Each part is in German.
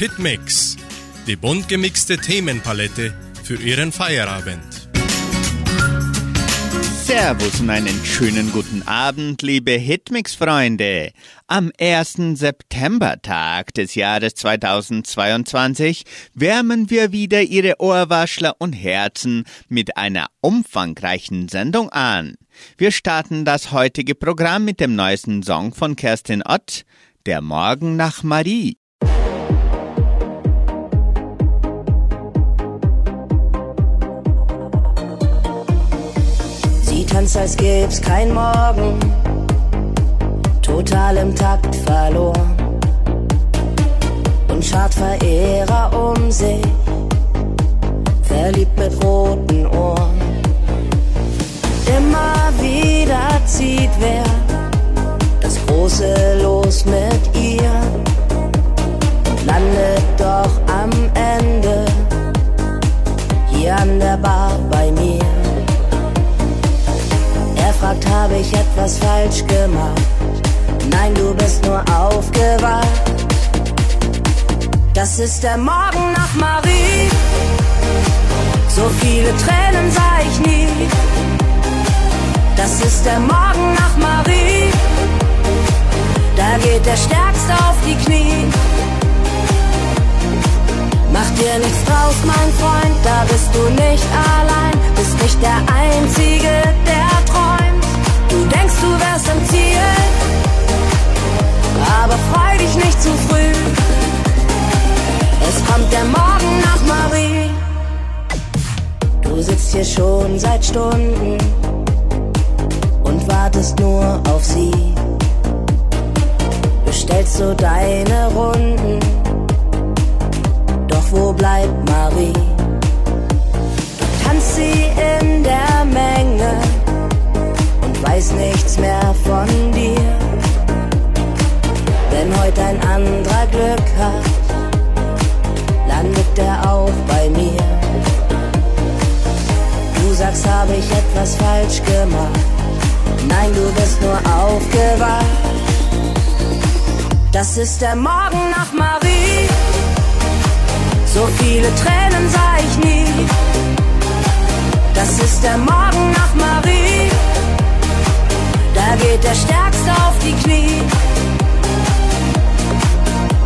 Hitmix, die bunt gemixte Themenpalette für Ihren Feierabend. Servus und einen schönen guten Abend, liebe Hitmix-Freunde. Am ersten Septembertag des Jahres 2022 wärmen wir wieder Ihre Ohrwaschler und Herzen mit einer umfangreichen Sendung an. Wir starten das heutige Programm mit dem neuesten Song von Kerstin Ott, Der Morgen nach Marie. Tanzt, als gäb's kein Morgen. Total im Takt verloren. Und schart Verehrer um sich. Verliebt mit roten Ohren. Immer wieder zieht wer das große Los mit ihr. Und landet doch am Ende hier an der Bar bei mir fragt, habe ich etwas falsch gemacht? Nein, du bist nur aufgewacht. Das ist der Morgen nach Marie. So viele Tränen sah ich nie. Das ist der Morgen nach Marie. Da geht der Stärkste auf die Knie. Mach dir nichts draus, mein Freund, da bist du nicht allein. Bist nicht der Einzige, der denkst, du wärst am Ziel, aber freu dich nicht zu früh. Es kommt der Morgen nach Marie. Du sitzt hier schon seit Stunden und wartest nur auf sie. Bestellst so deine Runden, doch wo bleibt Marie? Du tanzt sie in der Menge weiß nichts mehr von dir. Wenn heute ein anderer Glück hat, landet er auch bei mir. Du sagst, habe ich etwas falsch gemacht. Nein, du bist nur aufgewacht. Das ist der Morgen nach Marie. So viele Tränen sah ich nie. Das ist der Morgen nach Marie da geht der Stärkste auf die Knie.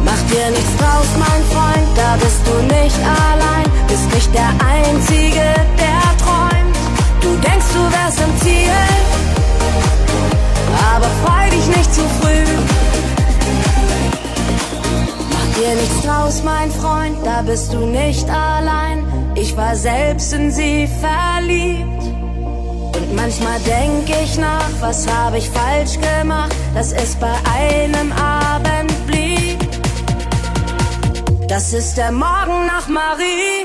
Mach dir nichts draus, mein Freund, da bist du nicht allein. Bist nicht der Einzige, der träumt. Du denkst, du wärst im Ziel, aber freu dich nicht zu früh. Mach dir nichts draus, mein Freund, da bist du nicht allein. Ich war selbst in sie verliebt. Manchmal denk ich nach, was habe ich falsch gemacht, dass es bei einem Abend blieb. Das ist der Morgen nach Marie.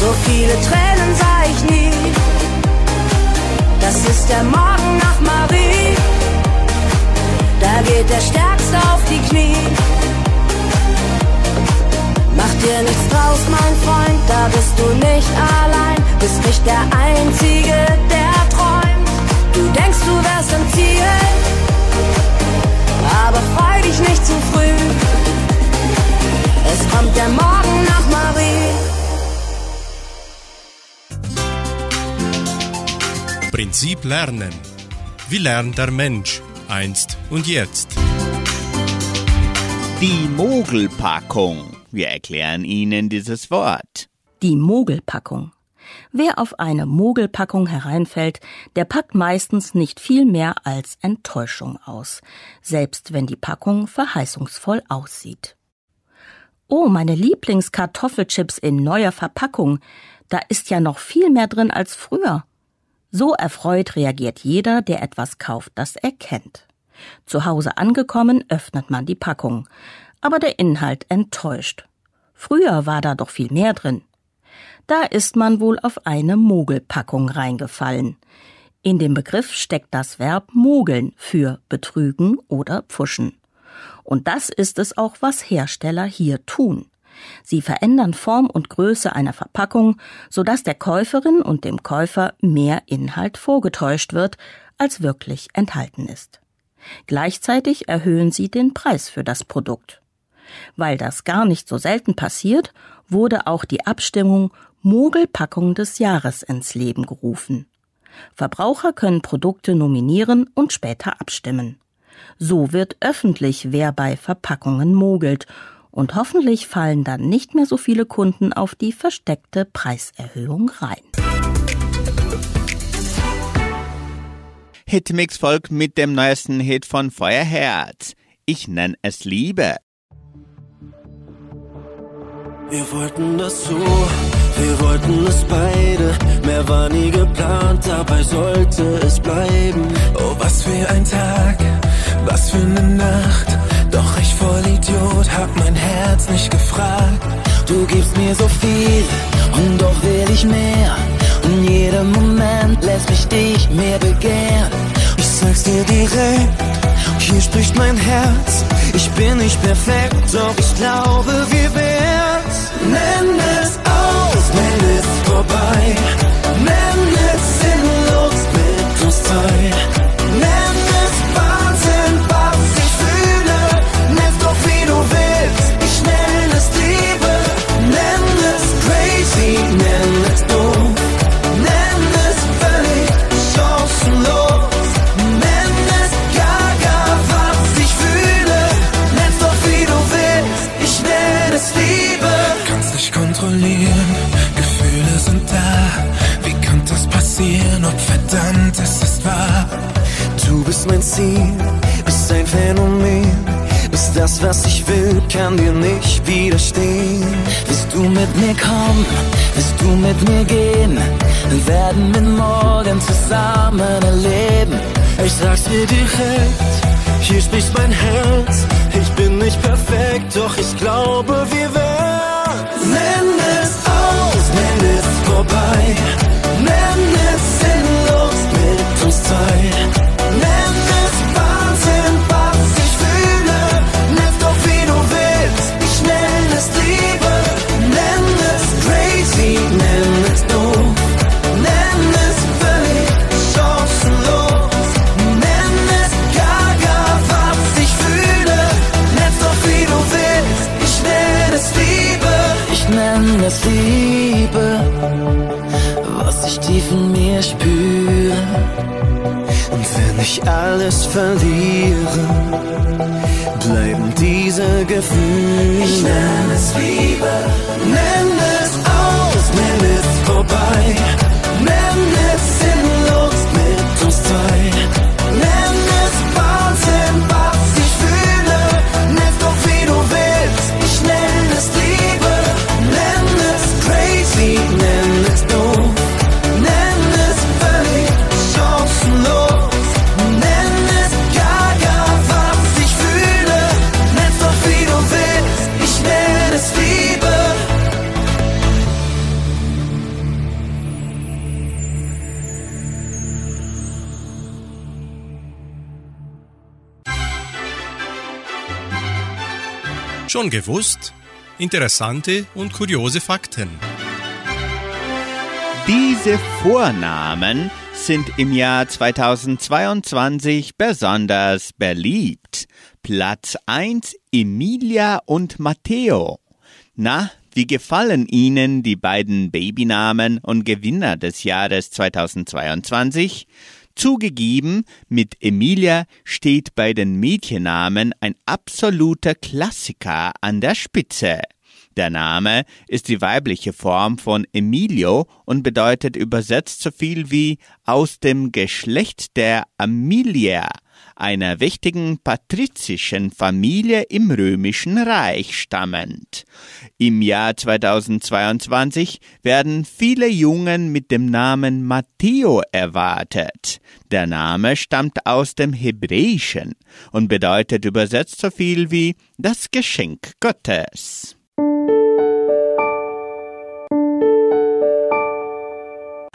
So viele Tränen sah ich nie. Das ist der Morgen nach Marie. Da geht der Stärkste auf die Knie. Mach dir nichts draus, mein Freund, da bist du nicht allein. Bist nicht der Einzige, der träumt. Du denkst, du wärst im Ziel, aber freu dich nicht zu früh. Es kommt der Morgen nach Marie. Prinzip Lernen. Wie lernt der Mensch einst und jetzt? Die Mogelpackung. Wir erklären Ihnen dieses Wort. Die Mogelpackung. Wer auf eine Mogelpackung hereinfällt, der packt meistens nicht viel mehr als Enttäuschung aus, selbst wenn die Packung verheißungsvoll aussieht. Oh, meine Lieblingskartoffelchips in neuer Verpackung, da ist ja noch viel mehr drin als früher. So erfreut reagiert jeder, der etwas kauft, das er kennt. Zu Hause angekommen, öffnet man die Packung aber der Inhalt enttäuscht. Früher war da doch viel mehr drin. Da ist man wohl auf eine Mogelpackung reingefallen. In dem Begriff steckt das Verb mogeln für betrügen oder pfuschen. Und das ist es auch, was Hersteller hier tun. Sie verändern Form und Größe einer Verpackung, sodass der Käuferin und dem Käufer mehr Inhalt vorgetäuscht wird, als wirklich enthalten ist. Gleichzeitig erhöhen sie den Preis für das Produkt. Weil das gar nicht so selten passiert, wurde auch die Abstimmung Mogelpackung des Jahres ins Leben gerufen. Verbraucher können Produkte nominieren und später abstimmen. So wird öffentlich, wer bei Verpackungen mogelt, und hoffentlich fallen dann nicht mehr so viele Kunden auf die versteckte Preiserhöhung rein. Hitmix folgt mit dem neuesten Hit von Feuerherz. Ich nenne es Liebe. Wir wollten das so, wir wollten es beide. Mehr war nie geplant, dabei sollte es bleiben. Oh, was für ein Tag, was für eine Nacht. Doch ich voll Idiot, hab mein Herz nicht gefragt. Du gibst mir so viel und doch will ich mehr. Und jeder Moment lässt mich dich mehr begehren. Ich sag's dir direkt, hier spricht mein Herz. Ich bin nicht perfekt, doch ich glaube, wir werden's. Nenn es aus, nenn es vorbei. Nenn es sinnlos mit uns zwei. Mein Ziel, bist ein Phänomen, bist das, was ich will, kann dir nicht widerstehen. Willst du mit mir kommen, willst du mit mir gehen, wir werden mit morgen zusammen erleben. Ich sag's dir direkt, hier spricht mein Herz, ich bin nicht perfekt, doch ich glaube, wir werden. Nenn es aus, nenn es vorbei, alles verliere, Schon gewusst? Interessante und kuriose Fakten. Diese Vornamen sind im Jahr 2022 besonders beliebt. Platz 1 Emilia und Matteo. Na, wie gefallen Ihnen die beiden Babynamen und Gewinner des Jahres 2022? Zugegeben, mit Emilia steht bei den Mädchennamen ein absoluter Klassiker an der Spitze. Der Name ist die weibliche Form von Emilio und bedeutet übersetzt so viel wie aus dem Geschlecht der Aemilia, einer wichtigen patrizischen Familie im römischen Reich stammend. Im Jahr 2022 werden viele Jungen mit dem Namen Matteo erwartet. Der Name stammt aus dem Hebräischen und bedeutet übersetzt so viel wie das Geschenk Gottes.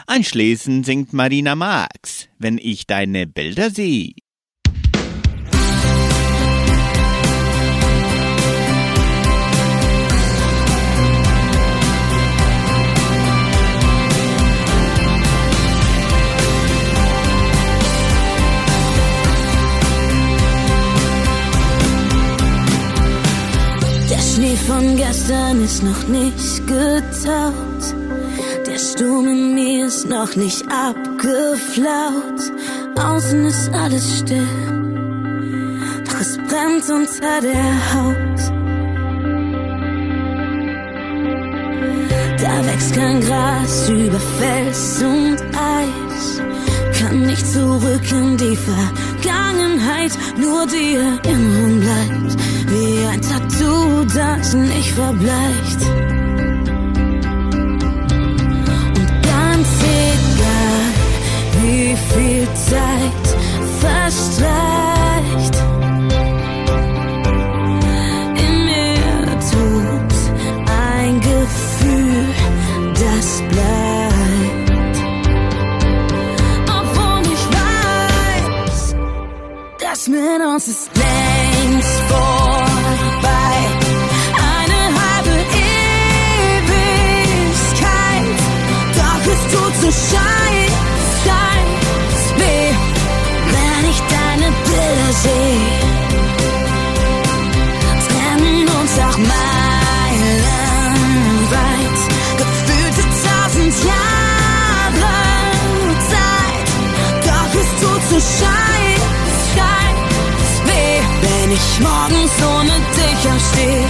Anschließend singt Marina Marx, wenn ich deine Bilder sehe. Von gestern ist noch nicht getaut. Der Sturm in mir ist noch nicht abgeflaut. Außen ist alles still, doch es brennt unter der Haut. Da wächst kein Gras über Fels und Eis. Nicht zurück in die Vergangenheit, nur die Erinnerung bleibt. Wie ein Tattoo, das nicht verbleicht. Und ganz egal, wie viel Zeit verstreicht. In mir tobt ein Gefühl, das bleibt. Das mit uns ist längst vorbei. Eine halbe Ewigkeit, doch es tut so scheiß, weh, wenn ich deine Bilder sehe. Trennen uns auch meilenweit, gefühlte tausend Jahre Zeit, doch es tut so scheiß, morgens ohne dich aufstehe.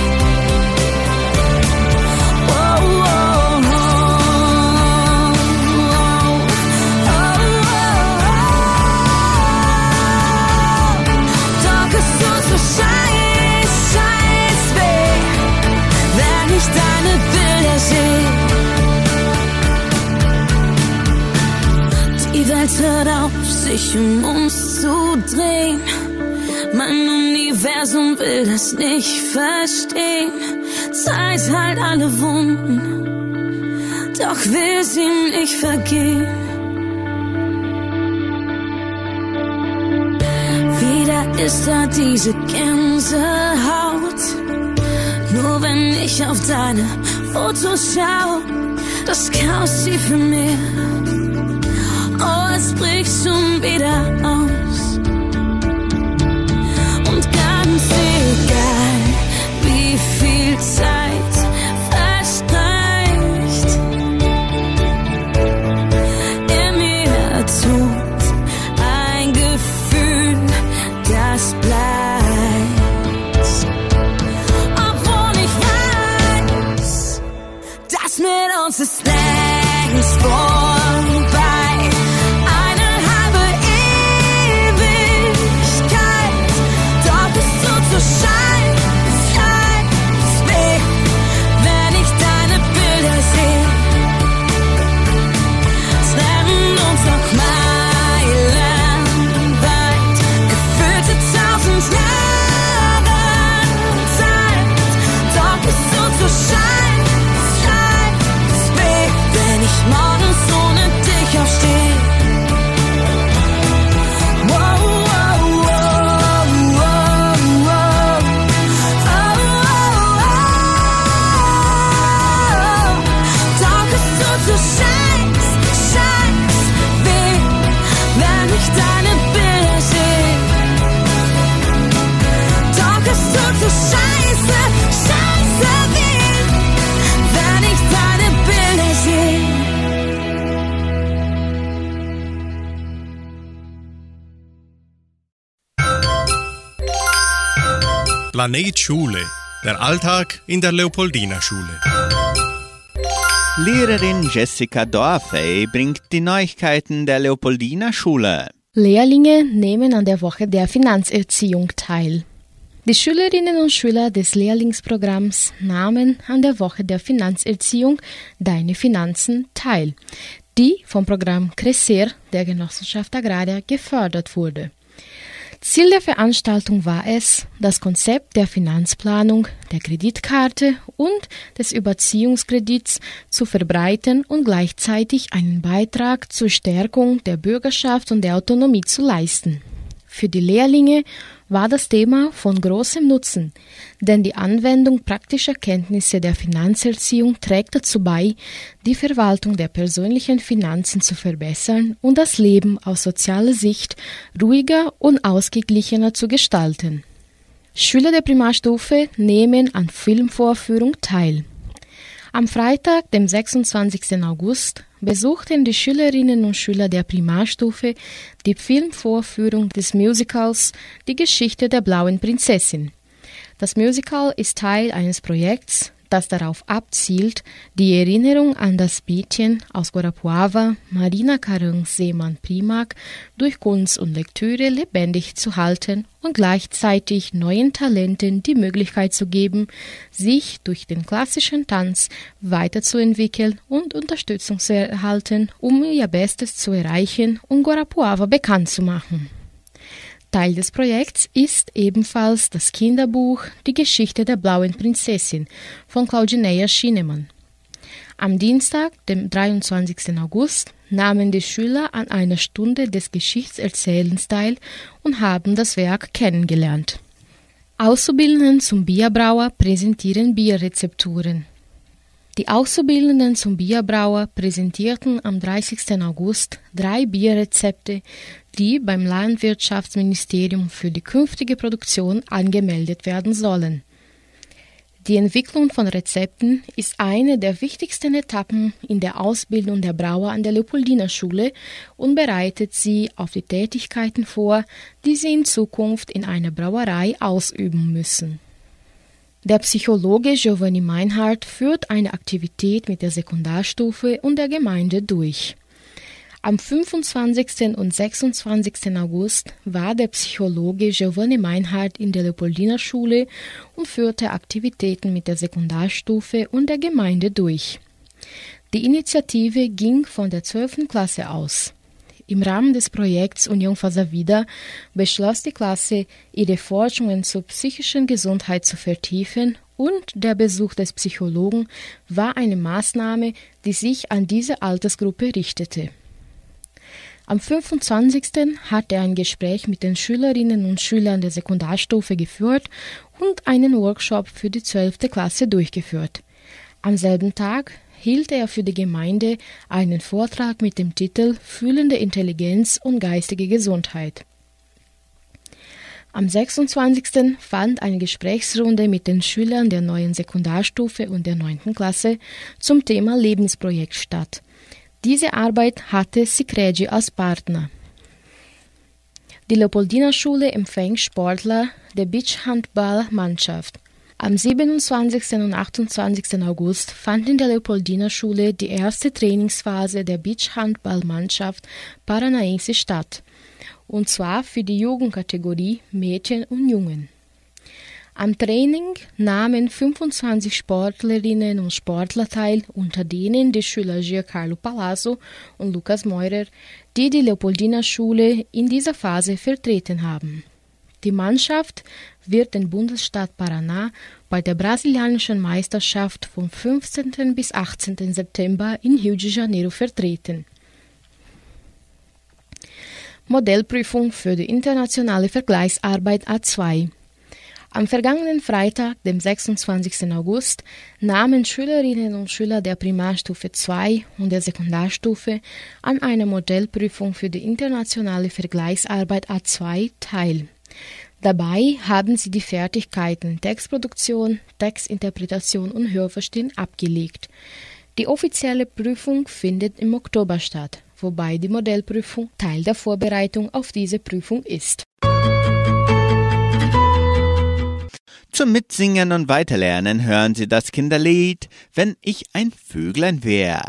Oh, oh, oh, oh, oh. Doch es tut so scheiß, scheiß weh, wenn ich deine Bilder sehe. Die Welt hört auf, sich um uns zu Universum will das nicht verstehen. Zeit heilt alle Wunden, doch will sie nicht vergehen. Wieder ist da diese Gänsehaut. Nur wenn ich auf deine Fotos schau, das Chaos tief in mir. Oh, es bricht schon wieder aus. Egal, wie viel Zeit Planet Schule. Der Alltag in der Leopoldina Schule. Lehrerin Jessica Dorfey bringt die Neuigkeiten der Leopoldina Schule. Lehrlinge nehmen an der Woche der Finanzerziehung teil. Die Schülerinnen und Schüler des Lehrlingsprogramms nahmen an der Woche der Finanzerziehung Deine Finanzen teil, die vom Programm Crescer der Genossenschaft Agraria gefördert wurde. Ziel der Veranstaltung war es, das Konzept der Finanzplanung, der Kreditkarte und des Überziehungskredits zu verbreiten und gleichzeitig einen Beitrag zur Stärkung der Bürgerschaft und der Autonomie zu leisten. Für die Lehrlinge war das Thema von großem Nutzen, denn die Anwendung praktischer Kenntnisse der Finanzerziehung trägt dazu bei, die Verwaltung der persönlichen Finanzen zu verbessern und das Leben aus sozialer Sicht ruhiger und ausgeglichener zu gestalten. Schüler der Primarstufe nehmen an Filmvorführung teil. Am Freitag, dem 26. August, besuchten die Schülerinnen und Schüler der Primarstufe die Filmvorführung des Musicals Die Geschichte der blauen Prinzessin. Das Musical ist Teil eines Projekts, das darauf abzielt, die Erinnerung an das Mädchen aus Guarapuava, Marina Karung Seemann Primak, durch Kunst und Lektüre lebendig zu halten und gleichzeitig neuen Talenten die Möglichkeit zu geben, sich durch den klassischen Tanz weiterzuentwickeln und Unterstützung zu erhalten, um ihr Bestes zu erreichen und Guarapuava bekannt zu machen. Teil des Projekts ist ebenfalls das Kinderbuch Die Geschichte der blauen Prinzessin von Claudinea Schienemann. Am Dienstag, dem 23. August, nahmen die Schüler an einer Stunde des Geschichtserzählens teil und haben das Werk kennengelernt. Auszubildenden zum Bierbrauer präsentieren Bierrezepturen. Die Auszubildenden zum Bierbrauer präsentierten am 30. August drei Bierrezepte, die beim Landwirtschaftsministerium für die künftige Produktion angemeldet werden sollen. Die Entwicklung von Rezepten ist eine der wichtigsten Etappen in der Ausbildung der Brauer an der Leopoldiner Schule und bereitet sie auf die Tätigkeiten vor, die sie in Zukunft in einer Brauerei ausüben müssen. Der Psychologe Giovanni Meinhardt führt eine Aktivität mit der Sekundarstufe und der Gemeinde durch. Am 25. und 26. August war der Psychologe Giovanni Meinhardt in der Leopoldiner Schule und führte Aktivitäten mit der Sekundarstufe und der Gemeinde durch. Die Initiative ging von der 12. Klasse aus. Im Rahmen des Projekts Union Faser Vida beschloss die Klasse, ihre Forschungen zur psychischen Gesundheit zu vertiefen und der Besuch des Psychologen war eine Maßnahme, die sich an diese Altersgruppe richtete. Am 25. hat er ein Gespräch mit den Schülerinnen und Schülern der Sekundarstufe geführt und einen Workshop für die 12. Klasse durchgeführt. Am selben Tag hielt er für die Gemeinde einen Vortrag mit dem Titel Fühlende Intelligenz und geistige Gesundheit. Am 26. fand eine Gesprächsrunde mit den Schülern der neuen Sekundarstufe und der 9. Klasse zum Thema Lebensprojekt statt. Diese Arbeit hatte Sicredi als Partner. Die Leopoldina Schule empfängt Sportler der Beachhandballmannschaft. Am 27. und 28. August fand in der Leopoldiner Schule die erste Trainingsphase der Beachhandballmannschaft Paranaense statt, und zwar für die Jugendkategorie Mädchen und Jungen. Am Training nahmen 25 Sportlerinnen und Sportler teil, unter denen die Schüler Giancarlo Palazzo und Lukas Meurer, die die Leopoldiner Schule in dieser Phase vertreten haben. Die Mannschaft wird den Bundesstaat Paraná bei der brasilianischen Meisterschaft vom 15. bis 18. September in Rio de Janeiro vertreten. Modellprüfung für die internationale Vergleichsarbeit A2 am vergangenen Freitag, dem 26. August, nahmen Schülerinnen und Schüler der Primarstufe 2 und der Sekundarstufe an einer Modellprüfung für die internationale Vergleichsarbeit A2 teil. Dabei haben sie die Fertigkeiten Textproduktion, Textinterpretation und Hörverstehen abgelegt. Die offizielle Prüfung findet im Oktober statt, wobei die Modellprüfung Teil der Vorbereitung auf diese Prüfung ist. Zum Mitsingen und Weiterlernen hören Sie das Kinderlied Wenn ich ein Vöglein wär.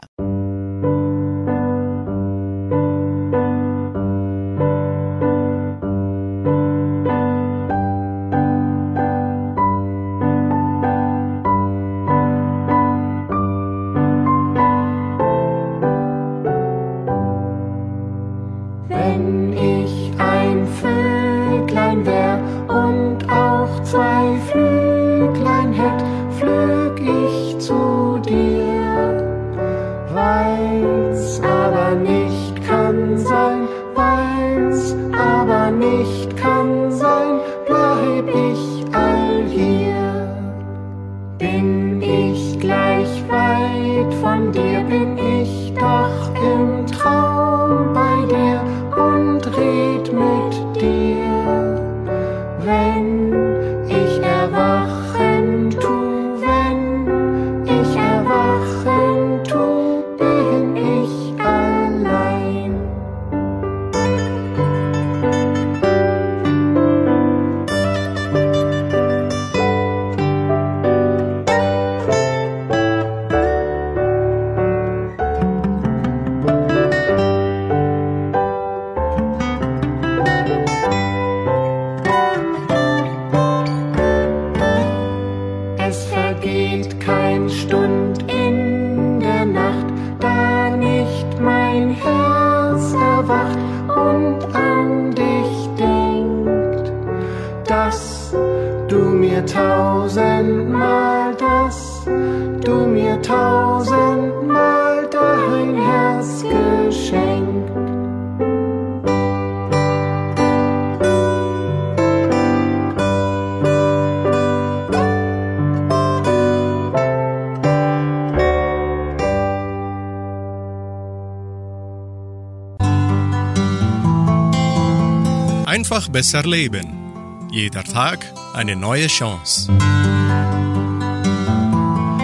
Besser leben. Jeder Tag eine neue Chance.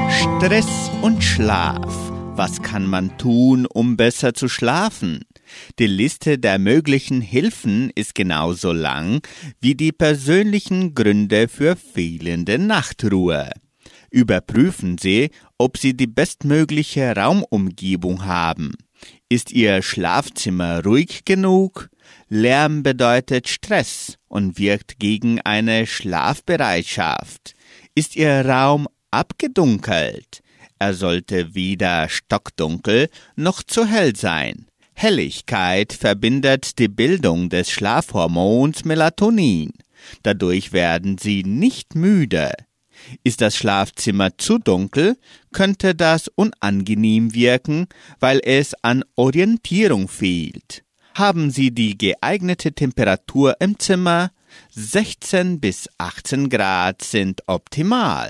Stress und Schlaf. Was kann man tun, um besser zu schlafen? Die Liste der möglichen Hilfen ist genauso lang wie die persönlichen Gründe für fehlende Nachtruhe. Überprüfen Sie, ob Sie die bestmögliche Raumumgebung haben. Ist Ihr Schlafzimmer ruhig genug? Lärm bedeutet Stress und wirkt gegen eine Schlafbereitschaft. Ist Ihr Raum abgedunkelt? Er sollte weder stockdunkel noch zu hell sein. Helligkeit verbindet die Bildung des Schlafhormons Melatonin. Dadurch werden Sie nicht müde. Ist das Schlafzimmer zu dunkel, könnte das unangenehm wirken, weil es an Orientierung fehlt. Haben Sie die geeignete Temperatur im Zimmer? 16 bis 18 Grad sind optimal.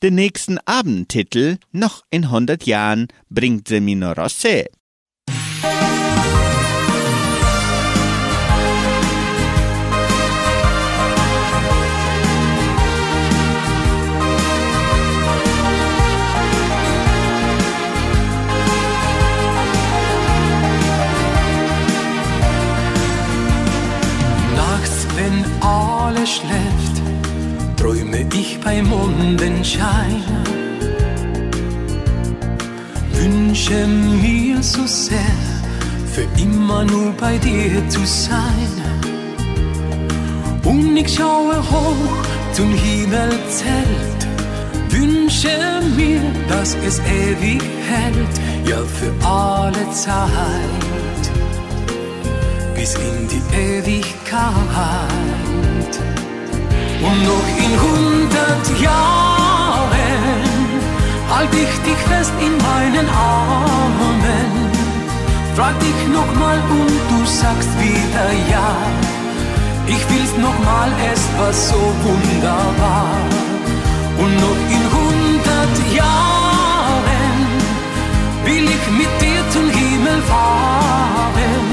Den nächsten Abendtitel, noch in 100 Jahren, bringt Semino Rossi. Bei Mondenschein. Wünsche mir so sehr, für immer nur bei dir zu sein. Und ich schaue hoch zum Himmelzelt, wünsche mir, dass es ewig hält, ja für alle Zeit, bis in die Ewigkeit. Und noch in hundert Jahren halt ich dich fest in meinen Armen. Frag dich nochmal und du sagst wieder ja. Ich will's nochmal, es war so wunderbar. Und noch in hundert Jahren will ich mit dir zum Himmel fahren.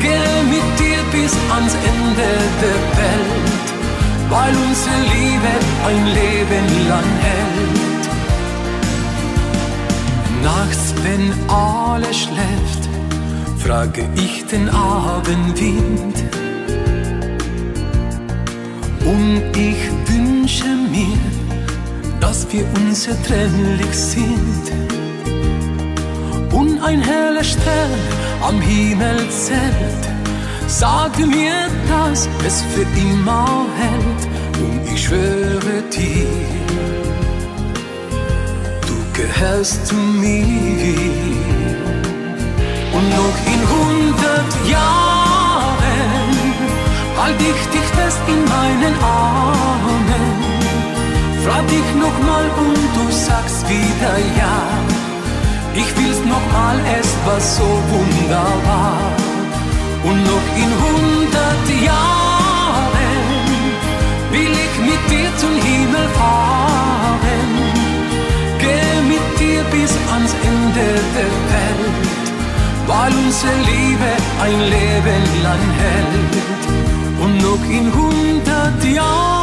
Gehe mit dir bis ans Ende der Welt weil unsere Liebe ein Leben lang hält. Nachts, wenn alles schläft, frage ich den Abendwind. Und ich wünsche mir, dass wir unzertrennlich sind. Und ein heller Stern am Himmel zählt Sag mir, dass es für immer hält und ich schwöre dir, du gehörst zu mir. Und noch in hundert Jahren halt ich dich fest in meinen Armen. Frag dich nochmal und du sagst wieder ja. Ich will's nochmal, es war so wunderbar. Und noch in hundert Jahren will ich mit dir zum Himmel fahren. Geh mit dir bis ans Ende der Welt, weil unsere Liebe ein Leben lang hält. Und noch in hundert Jahren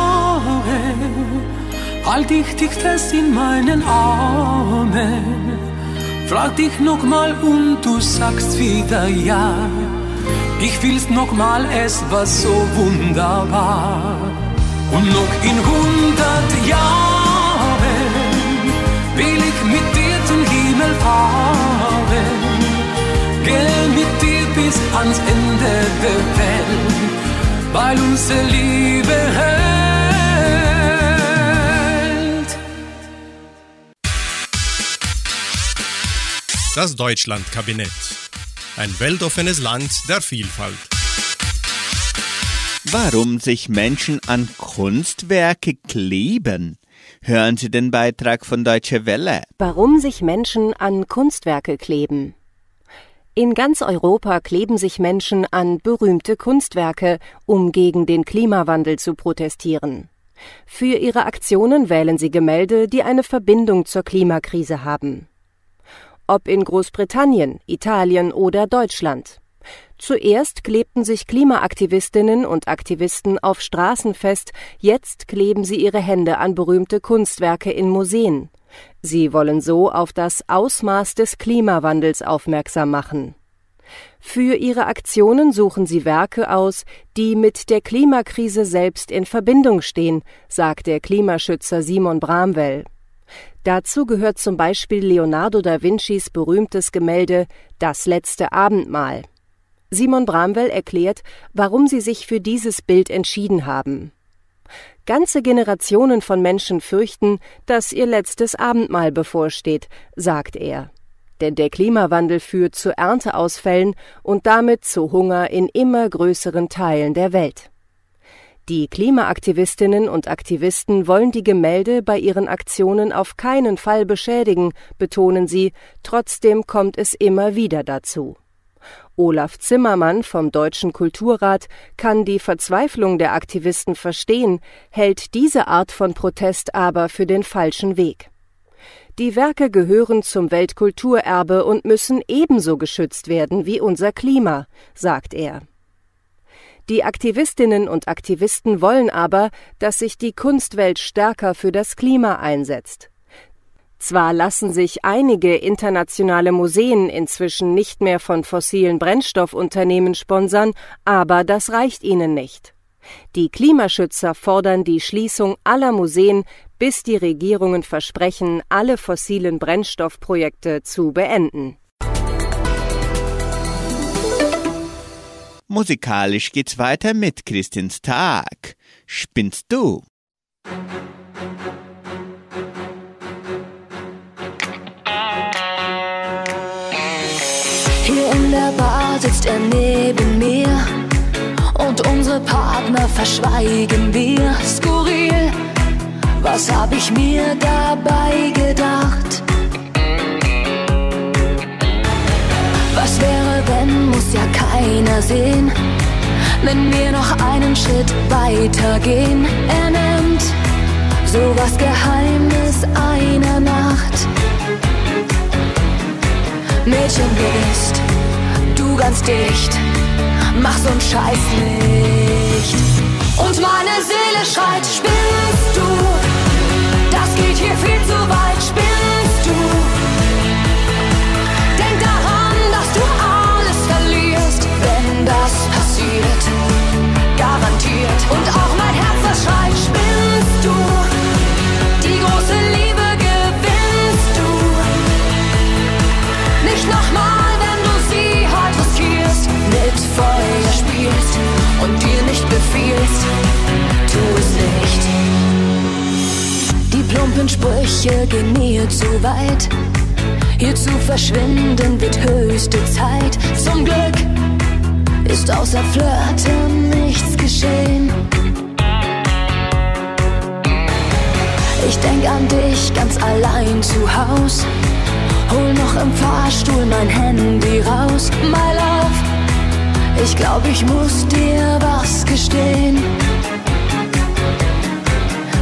halt ich dich fest in meinen Armen. Frag dich nochmal und du sagst wieder ja. Ich will's nochmal, es war so wunderbar. Und noch in hundert Jahren will ich mit dir zum Himmel fahren. Geh mit dir bis ans Ende der Welt, weil unsere Liebe hält. Das Deutschlandkabinett. Ein weltoffenes Land der Vielfalt. Warum sich Menschen an Kunstwerke kleben? Hören Sie den Beitrag von Deutsche Welle. Warum sich Menschen an Kunstwerke kleben. In ganz Europa kleben sich Menschen an berühmte Kunstwerke, um gegen den Klimawandel zu protestieren. Für ihre Aktionen wählen sie Gemälde, die eine Verbindung zur Klimakrise haben. Ob in Großbritannien, Italien oder Deutschland. Zuerst klebten sich Klimaaktivistinnen und Aktivisten auf Straßen fest, jetzt kleben sie ihre Hände an berühmte Kunstwerke in Museen. Sie wollen so auf das Ausmaß des Klimawandels aufmerksam machen. Für ihre Aktionen suchen sie Werke aus, die mit der Klimakrise selbst in Verbindung stehen, sagt der Klimaschützer Simon Bramwell. Dazu gehört zum Beispiel Leonardo da Vincis berühmtes Gemälde Das letzte Abendmahl. Simon Bramwell erklärt, warum sie sich für dieses Bild entschieden haben. Ganze Generationen von Menschen fürchten, dass ihr letztes Abendmahl bevorsteht, sagt er. Denn der Klimawandel führt zu Ernteausfällen und damit zu Hunger in immer größeren Teilen der Welt. Die Klimaaktivistinnen und Aktivisten wollen die Gemälde bei ihren Aktionen auf keinen Fall beschädigen, betonen sie, trotzdem kommt es immer wieder dazu. Olaf Zimmermann vom Deutschen Kulturrat kann die Verzweiflung der Aktivisten verstehen, hält diese Art von Protest aber für den falschen Weg. Die Werke gehören zum Weltkulturerbe und müssen ebenso geschützt werden wie unser Klima, sagt er. Die Aktivistinnen und Aktivisten wollen aber, dass sich die Kunstwelt stärker für das Klima einsetzt. Zwar lassen sich einige internationale Museen inzwischen nicht mehr von fossilen Brennstoffunternehmen sponsern, aber das reicht ihnen nicht. Die Klimaschützer fordern die Schließung aller Museen, bis die Regierungen versprechen, alle fossilen Brennstoffprojekte zu beenden. Musikalisch geht's weiter mit Christins Tag. Spinnst du? Hier in der Bar sitzt er neben mir und unsere Partner verschweigen wir. Skurril, was hab ich mir dabei gedacht? Was wäre, wenn, muss ja keiner sehen, wenn wir noch einen Schritt weiter gehen. Er nennt sowas Geheimnis einer Nacht. Mädchen bist du ganz dicht, mach so'n Scheiß nicht. Und meine Seele schreit, spinnst du? Das geht hier viel zu befiehlst, tu es nicht. Die plumpen Sprüche gehen mir zu weit. Hier zu verschwinden wird höchste Zeit. Zum Glück ist außer Flirten nichts geschehen. Ich denk an dich ganz allein zu Haus. Hol noch im Fahrstuhl mein Handy raus. My love, ich glaub, ich muss dir was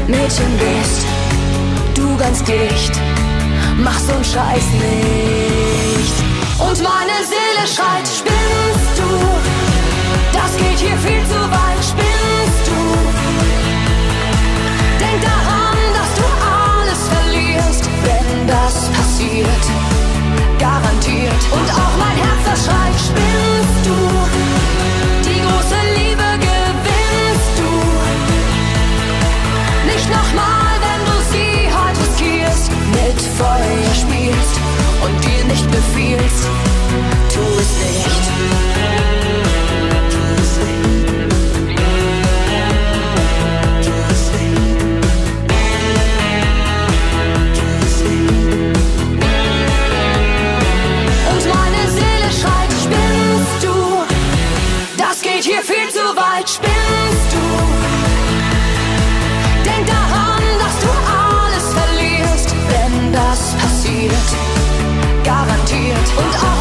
Mädchen bist du ganz dicht, mach so'n Scheiß nicht. Und meine Seele schreit, spinnst du? Das geht hier viel zu weit, spinnst du? Denk daran, dass du alles verlierst, wenn das passiert. Garantiert. Und auch mein Herz, das schreit, spinnst Feuer spielst und dir nicht befiehlst,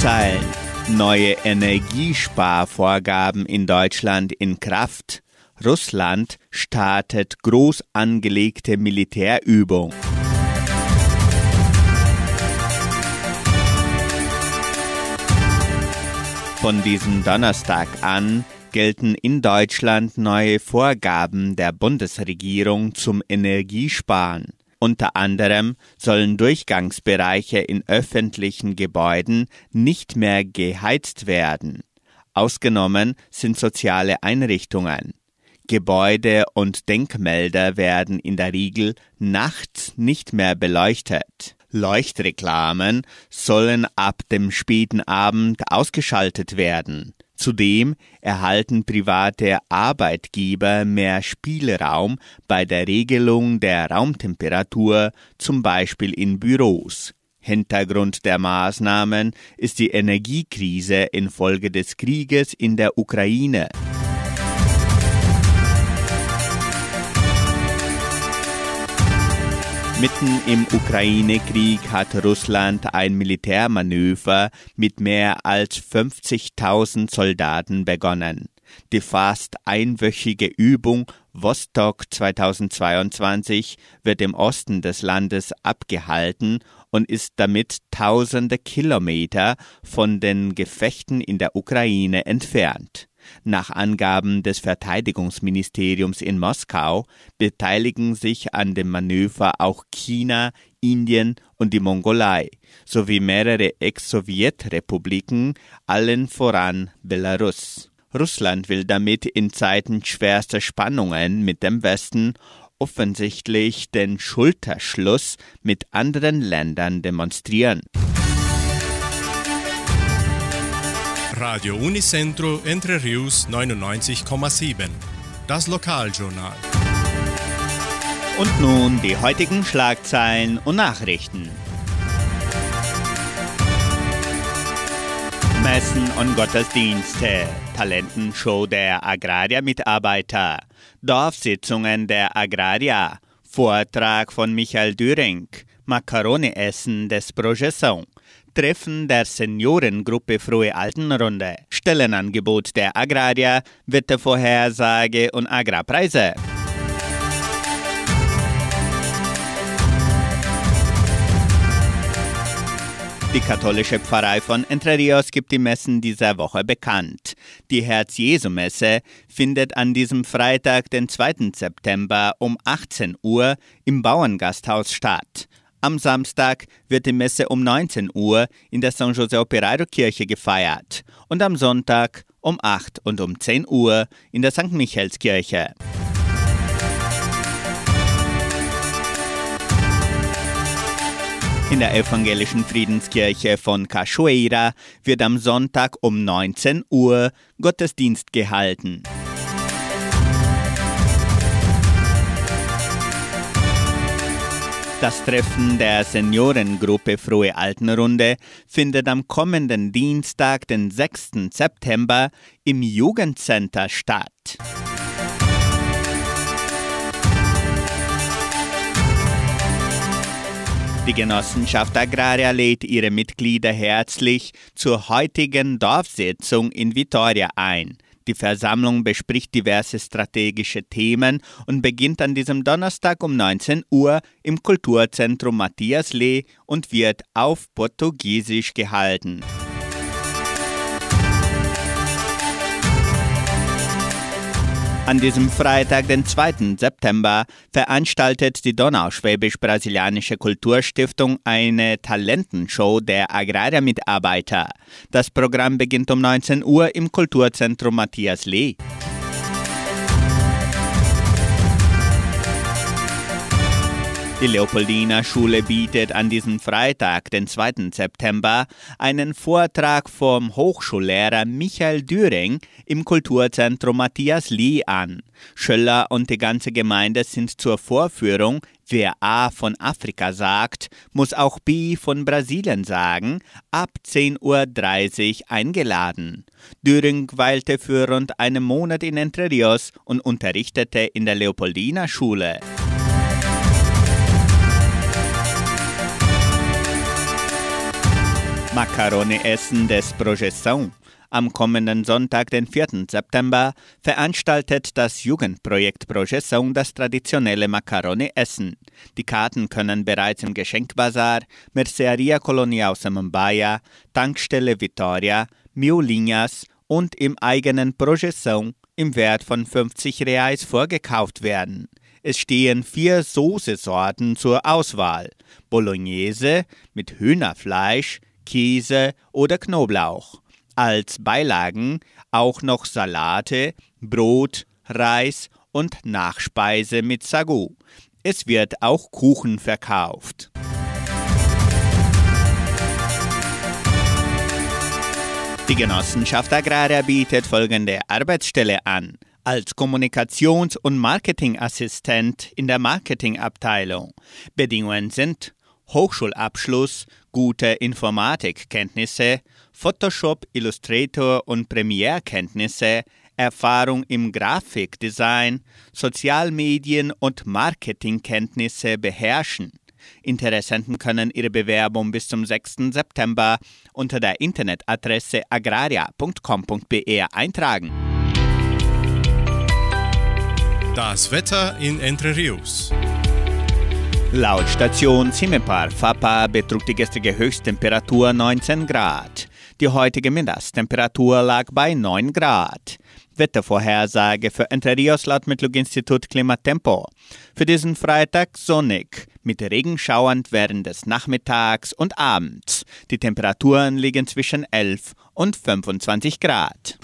Schlagzeilen. Neue Energiesparvorgaben in Deutschland in Kraft. Russland startet groß angelegte Militärübung. Von diesem Donnerstag an gelten in Deutschland neue Vorgaben der Bundesregierung zum Energiesparen. Unter anderem sollen Durchgangsbereiche in öffentlichen Gebäuden nicht mehr geheizt werden. Ausgenommen sind soziale Einrichtungen. Gebäude und Denkmäler werden in der Regel nachts nicht mehr beleuchtet. Leuchtreklamen sollen ab dem späten Abend ausgeschaltet werden. Zudem erhalten private Arbeitgeber mehr Spielraum bei der Regelung der Raumtemperatur, zum Beispiel in Büros. Hintergrund der Maßnahmen ist die Energiekrise infolge des Krieges in der Ukraine. Mitten im Ukraine-Krieg hat Russland ein Militärmanöver mit mehr als 50.000 Soldaten begonnen. Die fast einwöchige Übung Vostok 2022 wird im Osten des Landes abgehalten und ist damit tausende Kilometer von den Gefechten in der Ukraine entfernt. Nach Angaben des Verteidigungsministeriums in Moskau beteiligen sich an dem Manöver auch China, Indien und die Mongolei sowie mehrere Ex-Sowjetrepubliken, allen voran Belarus. Russland will damit in Zeiten schwerster Spannungen mit dem Westen offensichtlich den Schulterschluss mit anderen Ländern demonstrieren. Radio Unicentro Entre Rius 99,7. Das Lokaljournal. Und nun die heutigen Schlagzeilen und Nachrichten. Messen und Gottesdienste, Talentenshow der Agraria-Mitarbeiter, Dorfsitzungen der Agraria, Vortrag von Michael Düring, Macaroni-Essen des Projeção, Treffen der Seniorengruppe Frohe Altenrunde, Stellenangebot der Agraria, Wettervorhersage und Agrarpreise. Die katholische Pfarrei von Entre Rios gibt die Messen dieser Woche bekannt. Die Herz-Jesu-Messe findet an diesem Freitag, den 2. September um 18 Uhr im Bauerngasthaus statt. Am Samstag wird die Messe um 19 Uhr in der San José Operario Kirche gefeiert und am Sonntag um 8 und um 10 Uhr in der St. Michaelskirche. In der evangelischen Friedenskirche von Cachoeira wird am Sonntag um 19 Uhr Gottesdienst gehalten. Das Treffen der Seniorengruppe Frohe Altenrunde findet am kommenden Dienstag, den 6. September, im Jugendcenter statt. Die Genossenschaft Agraria lädt ihre Mitglieder herzlich zur heutigen Dorfsitzung in Vitoria ein. Die Versammlung bespricht diverse strategische Themen und beginnt an diesem Donnerstag um 19 Uhr im Kulturzentrum Matthias Lee und wird auf Portugiesisch gehalten. An diesem Freitag, den 2. September, veranstaltet die Donauschwäbisch-Brasilianische Kulturstiftung eine Talentenshow der Agrarmitarbeiter. Das Programm beginnt um 19 Uhr im Kulturzentrum Matthias Lee. Die Leopoldina Schule bietet an diesem Freitag, den 2. September, einen Vortrag vom Hochschullehrer Michael Düring im Kulturzentrum Matthias Lee an. Schöller und die ganze Gemeinde sind zur Vorführung Wer A von Afrika sagt, muss auch B von Brasilien sagen, ab 10.30 Uhr eingeladen. Düring weilte für rund einen Monat in Entre Rios und unterrichtete in der Leopoldina Schule. Macaroni-Essen des Projeção. Am kommenden Sonntag, den 4. September, veranstaltet das Jugendprojekt Projeção das traditionelle Macaroni-Essen. Die Karten können bereits im Geschenkbazar, Merceria Colonial Samambaia, Tankstelle Vitoria, Miolinhas und im eigenen Projeção im Wert von 50 Reais vorgekauft werden. Es stehen vier Soßesorten zur Auswahl: Bolognese mit Hühnerfleisch, Käse oder Knoblauch. Als Beilagen auch noch Salate, Brot, Reis und Nachspeise mit Sagu. Es wird auch Kuchen verkauft. Die Genossenschaft Agraria bietet folgende Arbeitsstelle an. Als Kommunikations- und Marketingassistent in der Marketingabteilung. Bedingungen sind Hochschulabschluss, gute Informatikkenntnisse, Photoshop, Illustrator und Premiere-Kenntnisse, Erfahrung im Grafikdesign, Sozialmedien und Marketingkenntnisse beherrschen. Interessenten können ihre Bewerbung bis zum 6. September unter der Internetadresse agraria.com.br eintragen. Das Wetter in Entre Rios. Laut Station Cimepar Fapa betrug die gestrige Höchsttemperatur 19 Grad. Die heutige Mindesttemperatur lag bei 9 Grad. Wettervorhersage für Entre Rios laut Metlog-Institut Klimatempo. Für diesen Freitag sonnig, mit Regenschauern während des Nachmittags und Abends. Die Temperaturen liegen zwischen 11 und 25 Grad.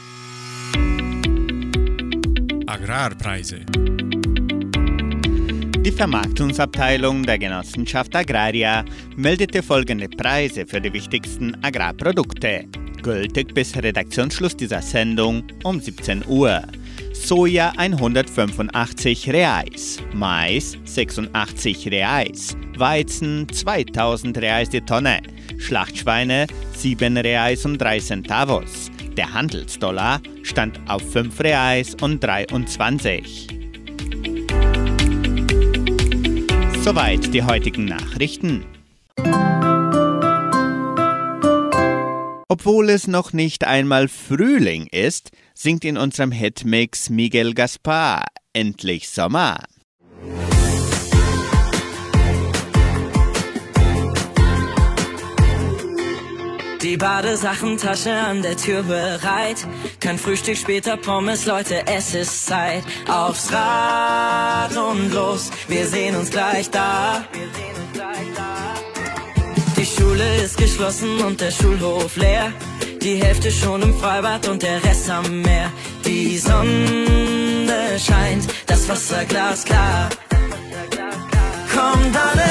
Agrarpreise. Die Vermarktungsabteilung der Genossenschaft Agraria meldete folgende Preise für die wichtigsten Agrarprodukte. Gültig bis Redaktionsschluss dieser Sendung um 17 Uhr. Soja 185 Reais, Mais 86 Reais, Weizen 2000 Reais die Tonne, Schlachtschweine 7 Reais und 3 Centavos. Der Handelsdollar stand auf 5 Reais und 23. Soweit die heutigen Nachrichten. Obwohl es noch nicht einmal Frühling ist, singt in unserem Hitmix Miguel Gaspar Endlich Sommer. Die Badesachentasche an der Tür bereit. Kein Frühstück, später Pommes, Leute, es ist Zeit. Aufs Rad und los, wir sehen uns gleich da. Die Schule ist geschlossen und der Schulhof leer. Die Hälfte schon im Freibad und der Rest am Meer. Die Sonne scheint, das Wasser glasklar. Kommt alle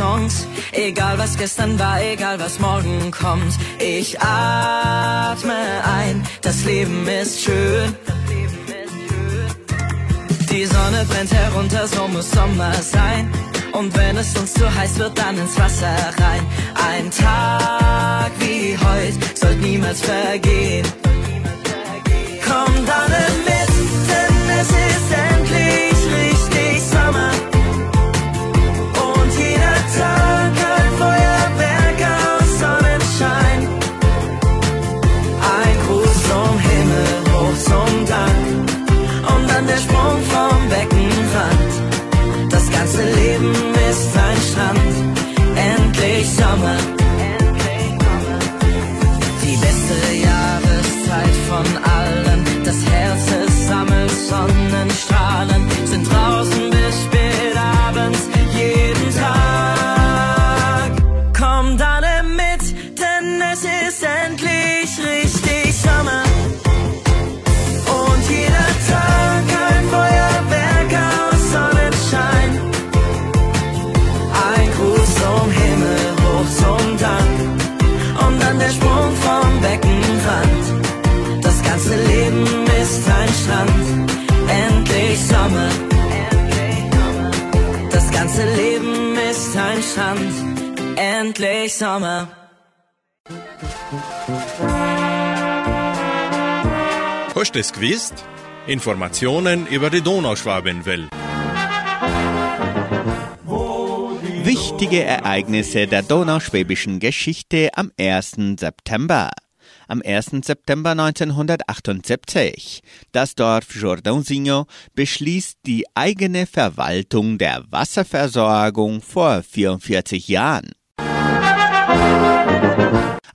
Lieblingssongs. Egal was gestern war, egal was morgen kommt. Ich atme ein, das Leben ist schön. Die Sonne brennt herunter, so muss Sommer sein. Und wenn es uns zu heiß wird, dann ins Wasser rein. Ein Tag wie heute soll niemals vergehen. Kommt alle mit, denn Sommer. Hast du es gewusst? Informationen über die Donauschwabenwelle. Wichtige Ereignisse der donauschwäbischen Geschichte am 1. September. Am 1. September 1978. Das Dorf Jordãozinho beschließt die eigene Verwaltung der Wasserversorgung vor 44 Jahren.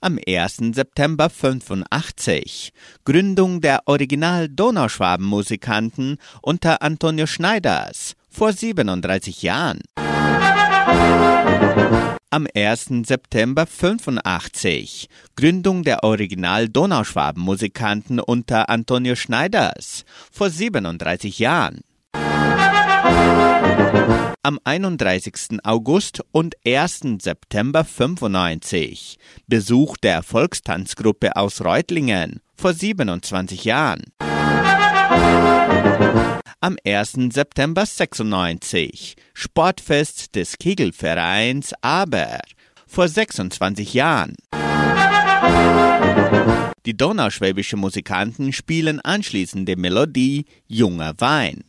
Am 1. September 85. Gründung der Original Donauschwaben-Musikanten unter Antonio Schneiders vor 37 Jahren. Am 1. September 85. Gründung der Original Donauschwaben-Musikanten unter Antonio Schneiders vor 37 Jahren. Am 31. August und 1. September 95. Besuch der Volkstanzgruppe aus Reutlingen vor 27 Jahren. Am 1. September 96. Sportfest des Kegelvereins Aber vor 26 Jahren. Die donauschwäbische Musikanten spielen anschließend die Melodie Junger Wein.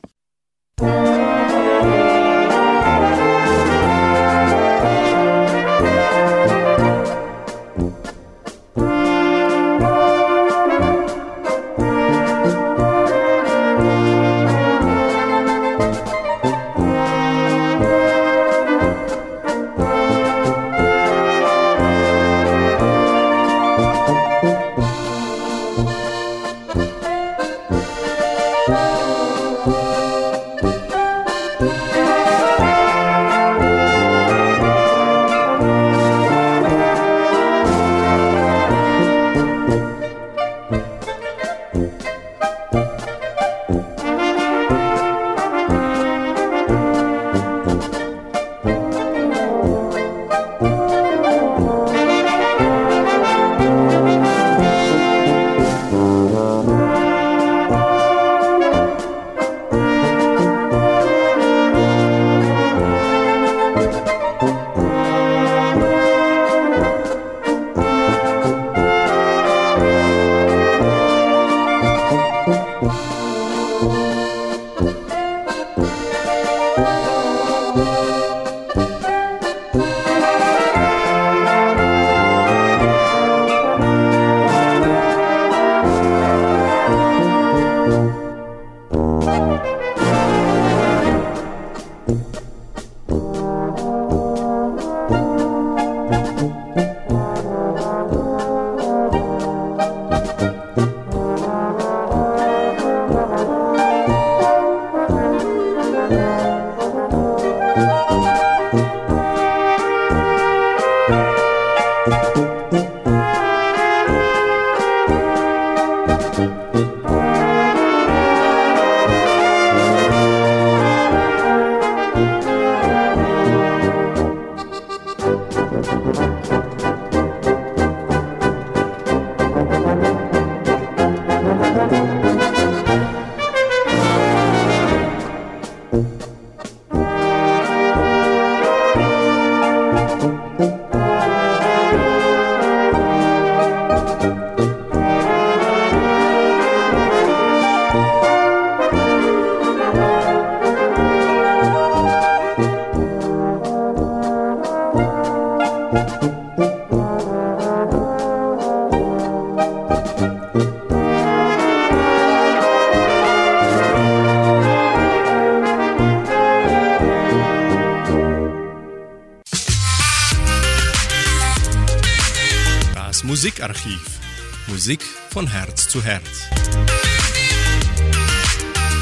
Von Herz zu Herz.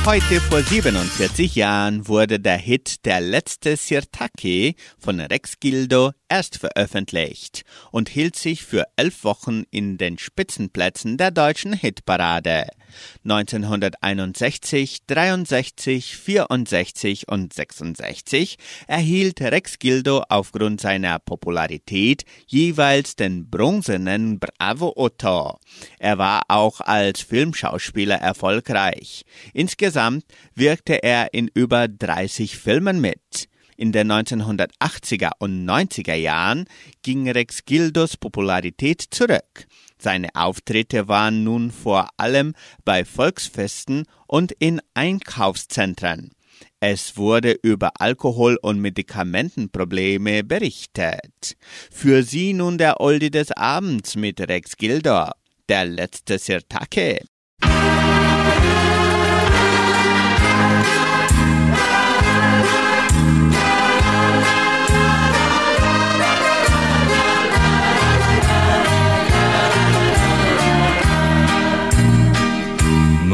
Heute vor 47 Jahren wurde der Hit Der letzte Sirtaki von Rex Gildo erst veröffentlicht und hielt sich für elf Wochen in den Spitzenplätzen der deutschen Hitparade. 1961, 63, 64 und 66 erhielt Rex Gildo aufgrund seiner Popularität jeweils den bronzenen Bravo Otto. Er war auch als Filmschauspieler erfolgreich. Insgesamt wirkte er in über 30 Filmen mit. In den 1980er und 90er Jahren ging Rex Gildos Popularität zurück. Seine Auftritte waren nun vor allem bei Volksfesten und in Einkaufszentren. Es wurde über Alkohol- und Medikamentenprobleme berichtet. Für sie nun der Oldie des Abends mit Rex Gildo, der letzte Sirtake.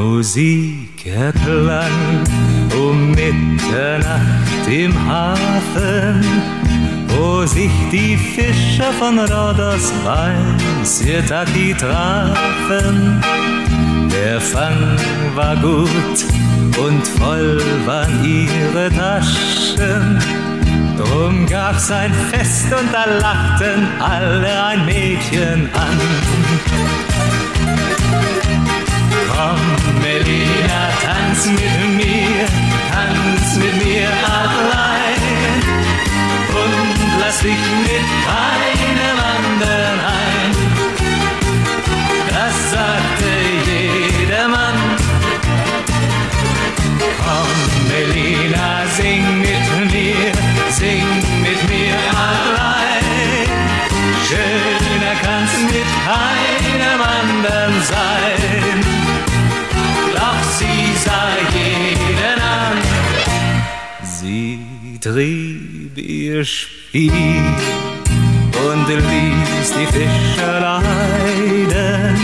Musik erklang um Mitternacht im Hafen, wo sich die Fischer von Rhodos beim Sirtaki trafen. Der Fang war gut und voll waren ihre Taschen. Drum gab's ein Fest und da lachten alle ein Mädchen an. Komm, Melina, tanz mit mir, tanz mit mir allein. Und lass dich mit keinem trieb ihr Spiel und ließ die Fischer leiden.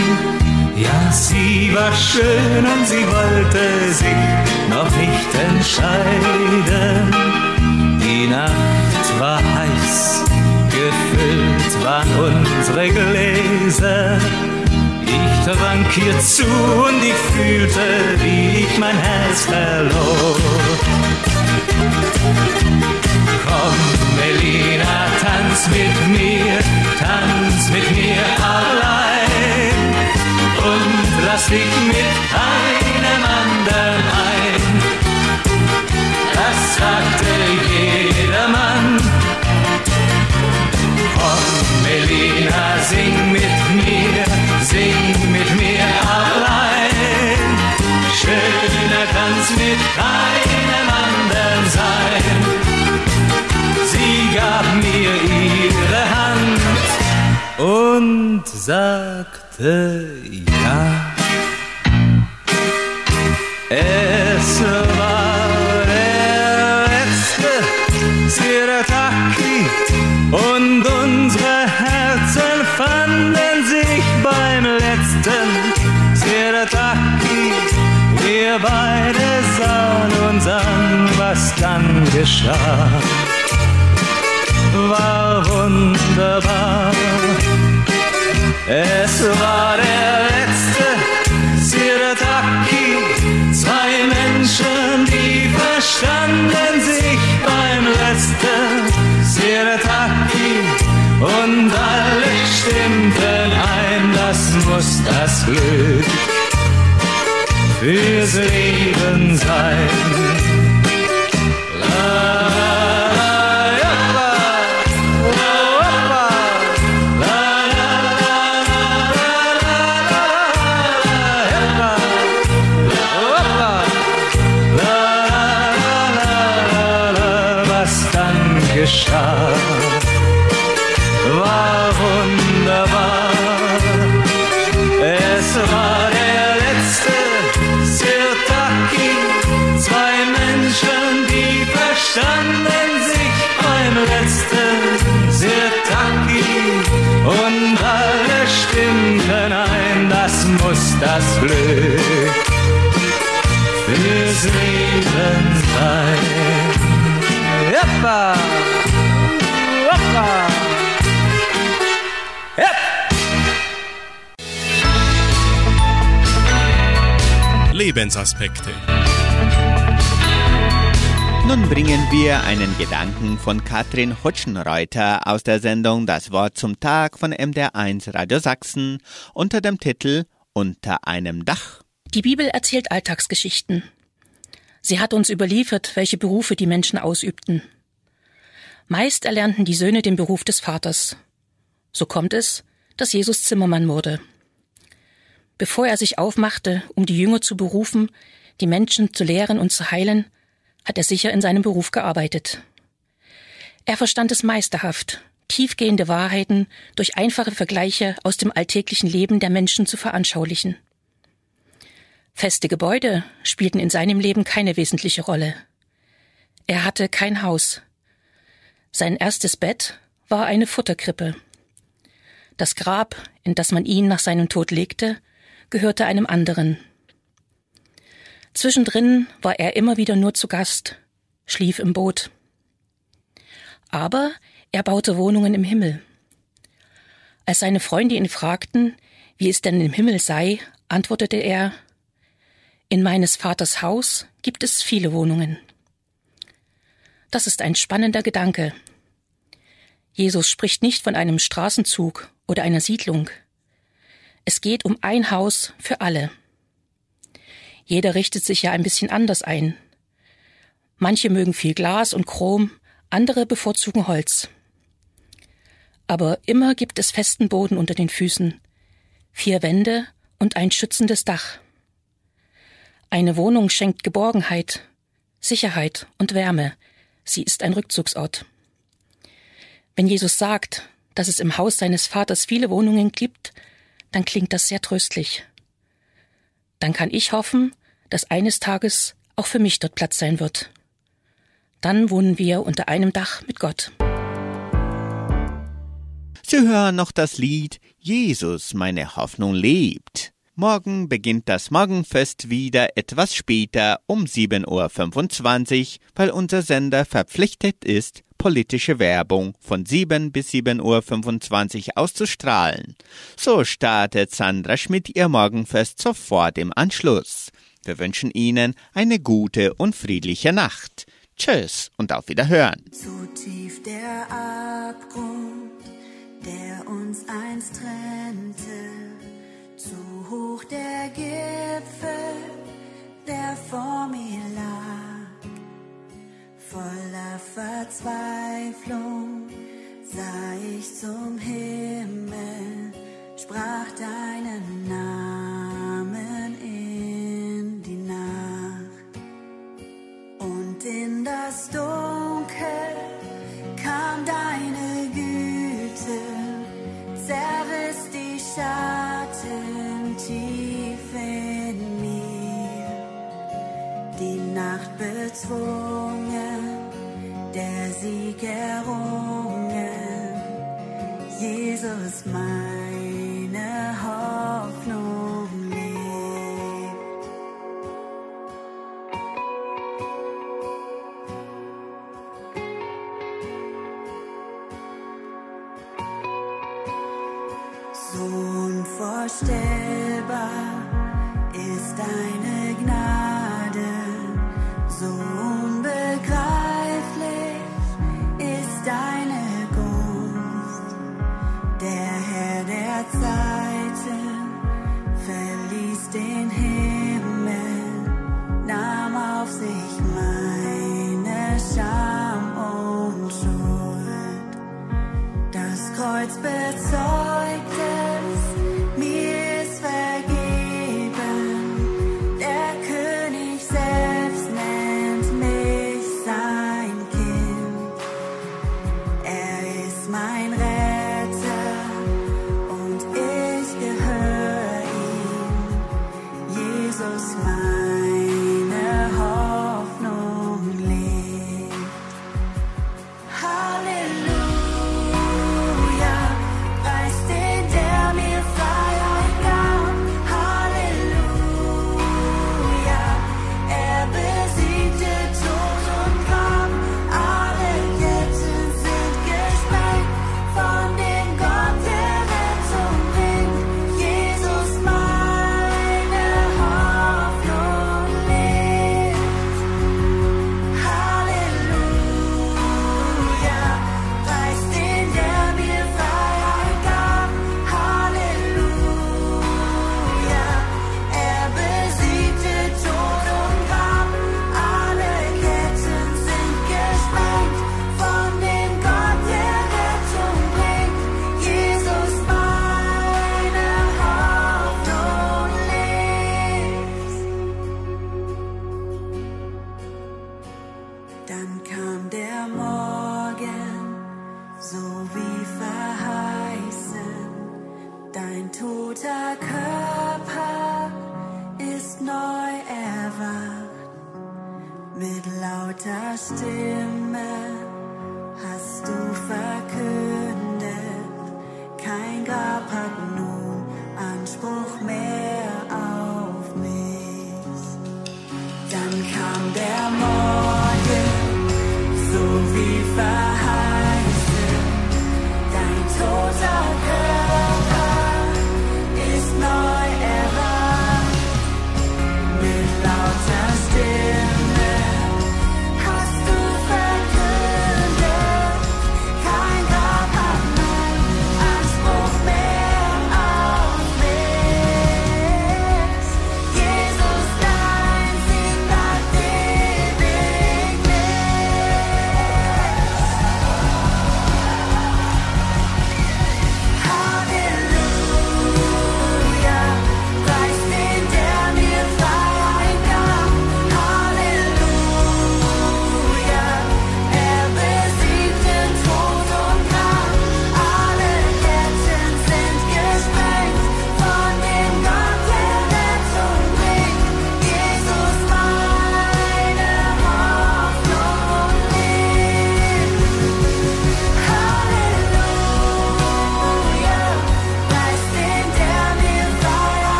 Ja, sie war schön und sie wollte sich noch nicht entscheiden. Die Nacht war heiß, gefüllt waren unsere Gläser. Ich trank ihr zu und ich fühlte, wie ich mein Herz verlor. Komm, Melina, tanz mit mir, tanz mit mir allein und lass dich mit keinem anderen ein. Das sagte jedermann. Komm, Melina, sing mit mir, sing mit mir allein. Schöner kann's mit anderen sein. Sie gab mir ihre Hand und sagte ja. Es geschah. War wunderbar. Es war der letzte Sirataki. Zwei Menschen, die verstanden sich beim letzten Sirataki. Und alle stimmten ein, das muss das Glück fürs Leben sein. Lebensaspekte. Nun bringen wir einen Gedanken von Katrin Hutschenreuter aus der Sendung Das Wort zum Tag von MDR1 Radio Sachsen unter dem Titel Unter einem Dach. Die Bibel erzählt Alltagsgeschichten. Sie hat uns überliefert, welche Berufe die Menschen ausübten. Meist erlernten die Söhne den Beruf des Vaters. So kommt es, dass Jesus Zimmermann wurde. Bevor er sich aufmachte, um die Jünger zu berufen, die Menschen zu lehren und zu heilen, hat er sicher in seinem Beruf gearbeitet. Er verstand es meisterhaft, tiefgehende Wahrheiten durch einfache Vergleiche aus dem alltäglichen Leben der Menschen zu veranschaulichen. Feste Gebäude spielten in seinem Leben keine wesentliche Rolle. Er hatte kein Haus. Sein erstes Bett war eine Futterkrippe. Das Grab, in das man ihn nach seinem Tod legte, gehörte einem anderen. Zwischendrin war er immer wieder nur zu Gast, schlief im Boot. Aber er baute Wohnungen im Himmel. Als seine Freunde ihn fragten, wie es denn im Himmel sei, antwortete er In meines Vaters Haus gibt es viele Wohnungen. Das ist ein spannender Gedanke. Jesus spricht nicht von einem Straßenzug oder einer Siedlung. Es geht um ein Haus für alle. Jeder richtet sich ja ein bisschen anders ein. Manche mögen viel Glas und Chrom, andere bevorzugen Holz. Aber immer gibt es festen Boden unter den Füßen, vier Wände und ein schützendes Dach. Eine Wohnung schenkt Geborgenheit, Sicherheit und Wärme. Sie ist ein Rückzugsort. Wenn Jesus sagt, dass es im Haus seines Vaters viele Wohnungen gibt, dann klingt das sehr tröstlich. Dann kann ich hoffen, dass eines Tages auch für mich dort Platz sein wird. Dann wohnen wir unter einem Dach mit Gott. Sie hören noch das Lied Jesus, meine Hoffnung lebt. Morgen beginnt das Morgenfest wieder etwas später um 7.25 Uhr, weil unser Sender verpflichtet ist, politische Werbung von 7 bis 7.25 Uhr auszustrahlen. So startet Sandra Schmidt ihr Morgenfest sofort im Anschluss. Wir wünschen Ihnen eine gute und friedliche Nacht. Tschüss und auf Wiederhören. Zu tief der Abgrund, der uns einst trennte, zu hoch der Gipfel, der vor mir lag. Voller Verzweiflung sah ich zum Himmel, sprach deinen Namen bezwungen der Sieg errungen. Jesus, meine